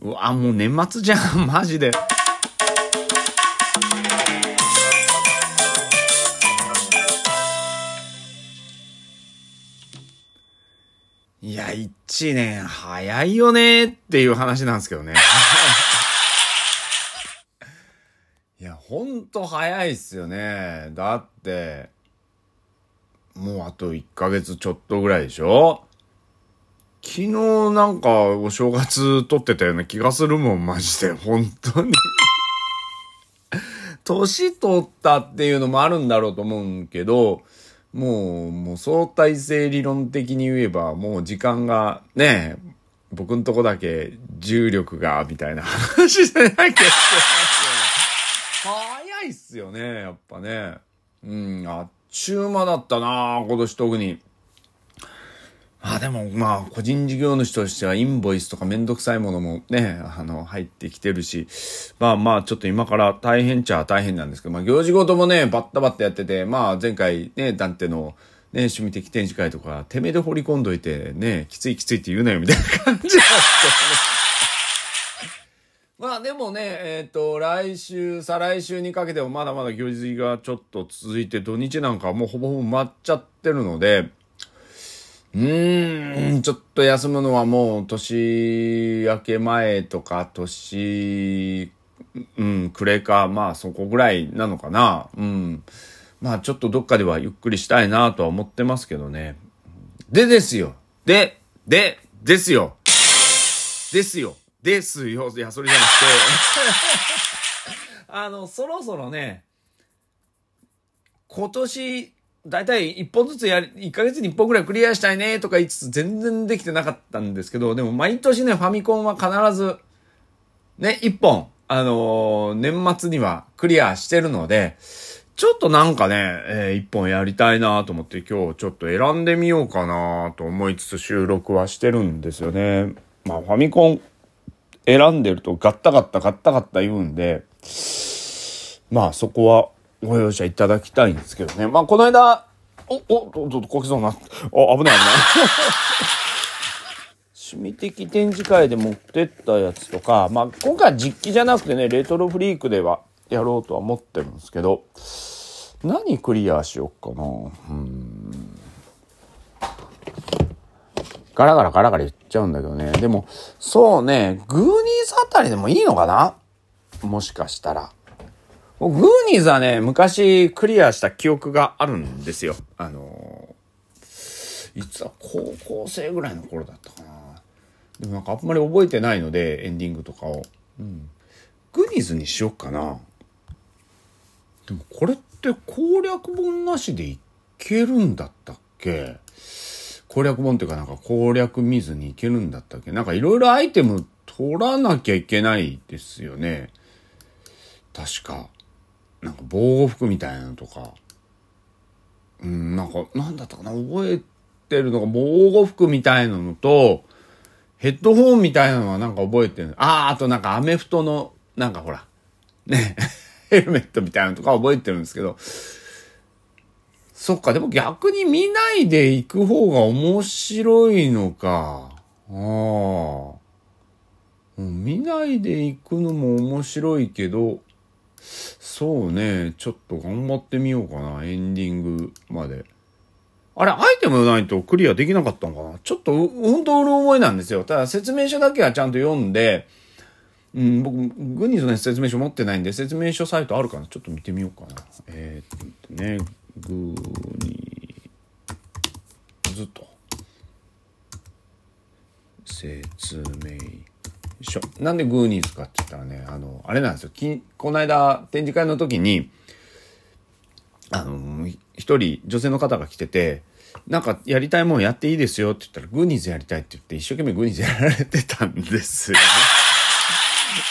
うわ、もう年末じゃん、マジで。いや、一年早いよねっていう話なんですけどね。いや、ほんと早いっすよね。だって、もうあと1ヶ月ちょっとぐらいでしょ？昨日なんかお正月撮ってたような気がするもん、マジで。本当に。年取ったっていうのもあるんだろうと思うんけど、もう、もう相対性理論的に言えば、もう時間がね、僕んとこだけ重力が、みたいな話じゃなきゃいけない。早いっすよね、やっぱね。うん、あっちゅう間だったな今年特に。あ、でもまあ、個人事業主としてはインボイスとかめんどくさいものもね、あの、入ってきてるし、まあまあ、ちょっと今から大変っちゃ大変なんですけど、まあ、行事ごともね、バッタバッタやってて、まあ、前回ね、ダンテの、ね、趣味的展示会とか、てめえで掘り込んどいて、ね、きついきついって言うなよ、みたいな感じなんですけどね。まあでもね、えっ、と、来週、再来週にかけてもまだまだ行事がちょっと続いて、土日なんかもうほぼほぼ埋まっちゃってるので、うーん、ちょっと休むのはもう年明け前とか年、うん、暮れか、まあそこぐらいなのかな。うん。まあちょっとどっかではゆっくりしたいなとは思ってますけどね。でですよ。で、で、ですよ。ですよ。ですよ。いや、それじゃなくて。あの、そろそろね、今年、だいたい一本ずつやり、1ヶ月に一本ぐらいクリアしたいねとか言いつつ全然できてなかったんですけど、でも毎年ね、ファミコンは必ず、ね、一本、あのー年末にはクリアしてるので、ちょっとなんかね、えー一本やりたいなと思って今日ちょっと選んでみようかなと思いつつ収録はしてるんですよね。まあファミコン選んでるとガッタガッタガッタガッタ言うんで、まあそこはご容赦いただきたいんですけどね。まあこの間、お、お、ど、ど、こけそうな。あ、危ない危ない。趣味的展示会で持ってったやつとか、まあ今回は実機じゃなくてね、レトロフリークではやろうとは思ってるんですけど、何クリアしよっかな。うん。ガラガラガラガラ言っちゃうんだけどね。でも、そうね、グーニーズあたりでもいいのかな？もしかしたら。グーニーズはね、昔クリアした記憶があるんですよ。あのーいつは高校生ぐらいの頃だったかな。でもなんかあんまり覚えてないので、エンディングとかを。うん。グーニーズにしよっかな。でもこれって攻略本なしでいけるんだったっけ？攻略本っていうかなんか攻略見ずにいけるんだったっけ？なんかいろいろアイテム取らなきゃいけないですよね。確か。なんか防護服みたいなのとか。うん、なんか、なんだったかな覚えてるのが防護服みたいなのと、ヘッドホンみたいなのはなんか覚えてる。ああ、あとなんかアメフトの、なんかほら、ね、ヘルメットみたいなのとか覚えてるんですけど、そっか、でも逆に見ないで行く方が面白いのか。ああ。見ないで行くのも面白いけど、そうね、ちょっと頑張ってみようかな、エンディングまで。あれ、アイテムないとクリアできなかったのかな？ちょっと、本当うる覚えなんですよ。ただ説明書だけはちゃんと読んで、うん、僕、グニーズの説明書持ってないんで、説明書サイトあるかな？ちょっと見てみようかな。えー、っとね、グーニーズと。説明書。なんでグーニーズかって言ったらね、あの、あれなんですよ。きこの間、展示会の時に、あの、一人女性の方が来てて、なんかやりたいもんやっていいですよって言ったら、グーニーズやりたいって言って、一生懸命グーニーズやられてたんですよね。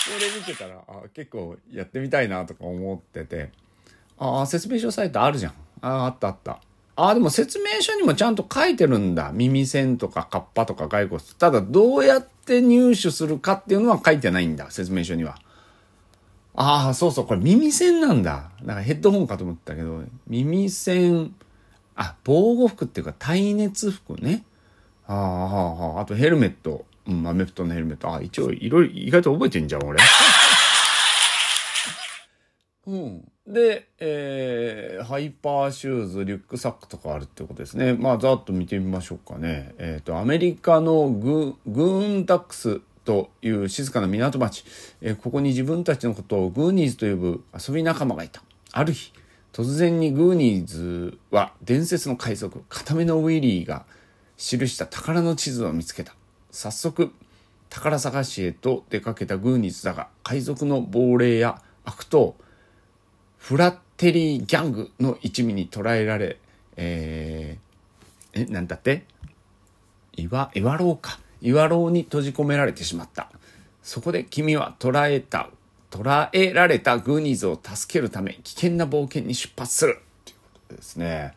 それ見てたら、あ、結構やってみたいなとか思ってて、ああ、説明書サイトあるじゃん。ああ、あったあった。ああ、でも説明書にもちゃんと書いてるんだ。耳栓とかカッパとか骸骨。ただ、どうやって入手するかっていうのは書いてないんだ。説明書には。ああ、そうそう、これ耳栓なんだ。なんかヘッドホンかと思ったけど、耳栓、あ、防護服っていうか耐熱服ね。ああ、あとヘルメットうん、アメフトのヘルメット。あ、一応、いろいろ、意外と覚えてんじゃん、俺。うん。で、えー、ハイパーシューズ、リュックサックとかあるってことですね。まあ、ざっと見てみましょうかね。えっ、と、アメリカのグーンドックスという静かな港町、えーここに自分たちのことをグーニーズと呼ぶ遊び仲間がいた。ある日、突然にグーニーズは伝説の海賊、片目のウィリーが記した宝の地図を見つけた。早速、宝探しへと出かけたグーニーズだが、海賊の亡霊や悪党、フラッテリーギャングの一味に捕らえられ、えー、え、なんだって？岩、岩牢か。岩牢に閉じ込められてしまった。そこで君は捕らえた、捕らえられたグーニーズを助けるため危険な冒険に出発する。ということですね。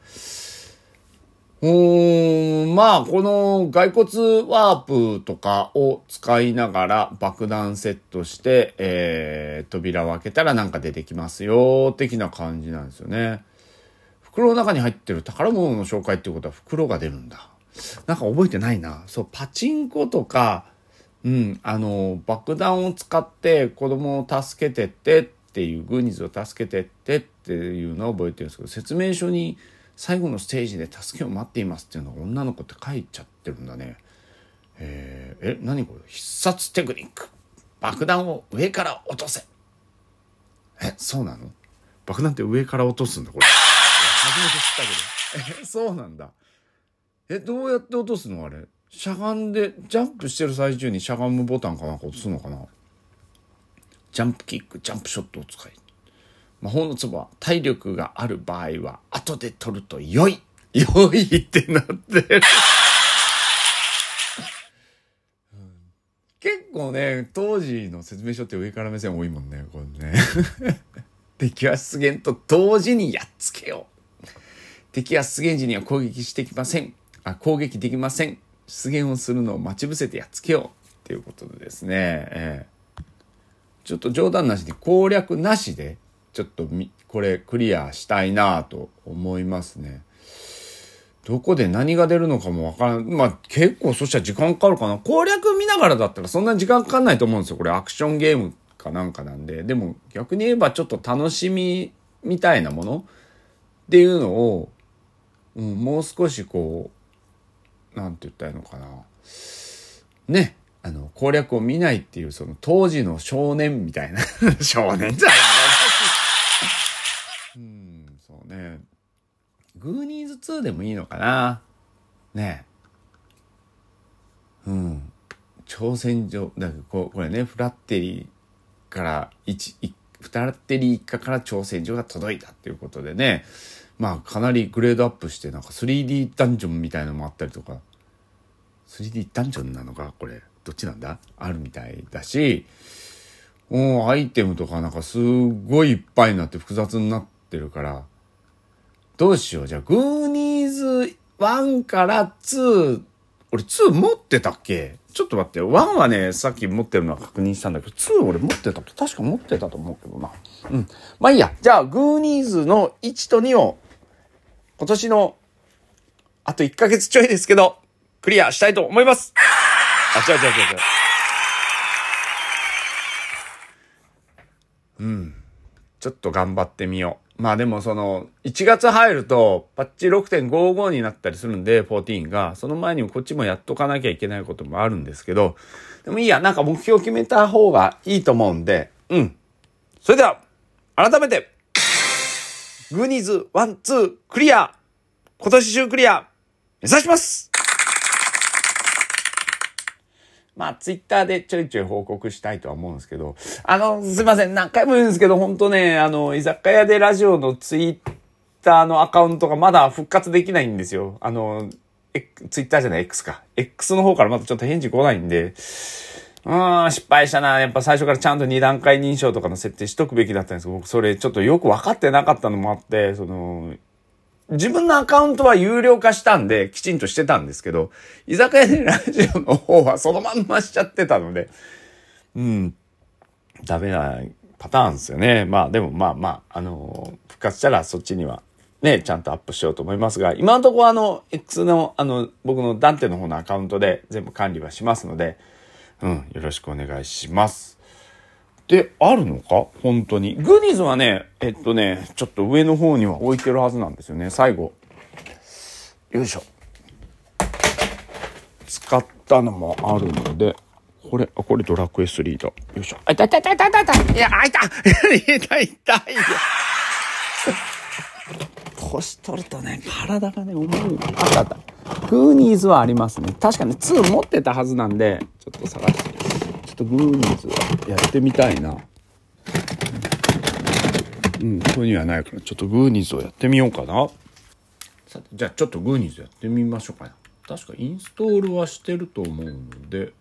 うーん、まあ、この骸骨ワープとかを使いながら爆弾セットして、えー、扉を開けたらなんか出てきますよ、的な感じなんですよね。袋の中に入ってる宝物の紹介っていうことは袋が出るんだ。なんか覚えてないな。そう、パチンコとか、うん、あの、爆弾を使って子供を助けてってっていう、グーニーズを助けてってっていうのを覚えてるんですけど、説明書に最後のステージで助けを待っていますっていうのが女の子って書いちゃってるんだね。えー、え、何これ？必殺テクニック。爆弾を上から落とせ。え、そうなの？爆弾って上から落とすんだ、これ。初めて知ったけど。え、そうなんだ。え、どうやって落とすの？あれ。しゃがんで、ジャンプしてる最中にしゃがむボタンかなんか押すのかな？ジャンプキック、ジャンプショットを使い。魔法の壺は体力がある場合は後で取ると良い良いってなってる。結構ね、当時の説明書って上から目線多いもんね、これね。敵は出現と同時にやっつけよう。敵は出現時には攻撃してきません。あ、攻撃できません。出現をするのを待ち伏せてやっつけよう。っていうことでですね、ええちょっと冗談なしに攻略なしで、ちょっとみ、これクリアしたいなと思いますね。どこで何が出るのかもわからん。まあ結構そしたら時間かかるかな。攻略見ながらだったらそんな時間かかんないと思うんですよ。これアクションゲームかなんかなんで。でも逆に言えばちょっと楽しみみたいなものっていうのを、うん、もう少しこう、なんて言ったらいいのかな。ね。あの、攻略を見ないっていう、その当時の少年みたいな。少年じゃないうん、そうね。グーニーズ2でもいいのかな？ねうん。挑戦状、だからこうこれね、フラッテリーから一、一フラッテリー一家から挑戦状が届いたっていうことでね、まあかなりグレードアップして、なんか 3D ダンジョンみたいのもあったりとか、3D ダンジョンなのか？これ。どっちなんだ？あるみたいだし、もうアイテムとかなんかすごいいっぱいになって複雑になってるから、どうしよう。じゃあ、グーニーズ1から2、俺2持ってたっけ？ちょっと待って。1はね、さっき持ってるのは確認したんだけど、2俺持ってたと、確か持ってたと思うけどな。うん。まあいいや。じゃあ、グーニーズの1と2を、今年の、あと1ヶ月ちょいですけど、クリアしたいと思います。あ、違う違う違う違う。うん。ちょっと頑張ってみよう。まあでもその、1月入ると、パッチ6.55になったりするんで、14が。その前にもこっちもやっとかなきゃいけないこともあるんですけど、でもいいや、なんか目標決めた方がいいと思うんで、うん。それでは、改めて、グーニーズ1、2クリア今年中クリア目指しますまあ、ツイッターでちょいちょい報告したいとは思うんですけど、あの、すいません、何回も言うんですけど、本当ね、あの、居酒屋でラジオのツイッターのアカウントがまだ復活できないんですよ。あの、えツイッターじゃない X か。X の方からまだちょっと返事来ないんで、うん、失敗したな。やっぱ最初からちゃんと二段階認証とかの設定しとくべきだったんですけど、僕それちょっとよく分かってなかったのもあって、その、自分のアカウントは有料化したんで、きちんとしてたんですけど、居酒屋でラジオの方はそのまんましちゃってたので、うん、ダメなパターンですよね。まあでもまあまあ、あの復活したらそっちにはね、ちゃんとアップしようと思いますが、今のところあの、X のあの、僕のダンテの方のアカウントで全部管理はしますので、うん、よろしくお願いします。で、あるのか？本当に。グニーズはね、えっとね、ちょっと上の方には置いてるはずなんですよね。最後。よいしょ。使ったのもあるので、これ、あ、これドラクエ3だ。よいしょ。あ、痛い痛い痛い痛い痛い。いや、あ、痛い痛い痛い痛い。年取るとね、体がね、重い。あったあった。グーニーズはありますね。確かに2持ってたはずなんで、ちょっと探して。とグーニーズはやってみたいな。うん、ここにはないから、ちょっとグーニーズをやってみようかな。さて、じゃあちょっとグーニーズやってみましょうかね。確かインストールはしてると思うので、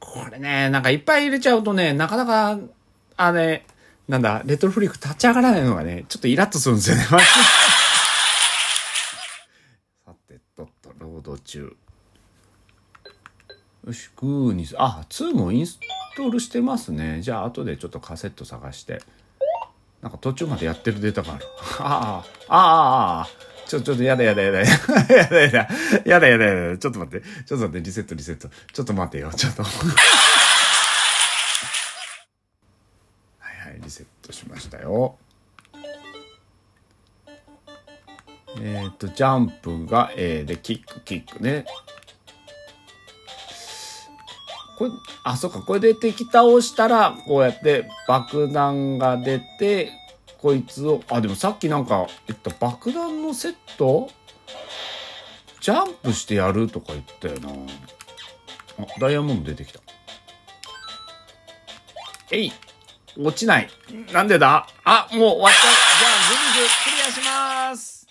これね、なんかいっぱい入れちゃうとね、なかなか、あれ、なんだ、レトロフリーク立ち上がらないのがね、ちょっとイラッとするんですよね。さて、とっと、ロード中。よし、グーにす、あ、2もインストールしてますね。じゃあ、後でちょっとカセット探して。なんか途中までやってるデータがある。ああ、ああ、ああ、ちょ、ちょっとやだやだやだ。やだやだ。やだやだやだ。ちょっと待って。ちょっと待って。リセットリセット。ちょっと待ってよ。ちょっと。はいはい、リセットしましたよ。えっ、と、ジャンプが A で、キック、キックね。これ、あ、そっか、これで敵倒したら、こうやって爆弾が出て、こいつを、あ、でもさっきなんか言った爆弾のセット？ジャンプしてやるとか言ったよな。あ、ダイヤモンド出てきた。えい落ちない。なんでだ？あ、もう終わった。じゃあ、グミズクリアします。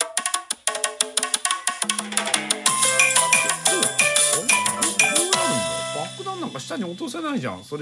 なんか下に落とせないじゃん。それ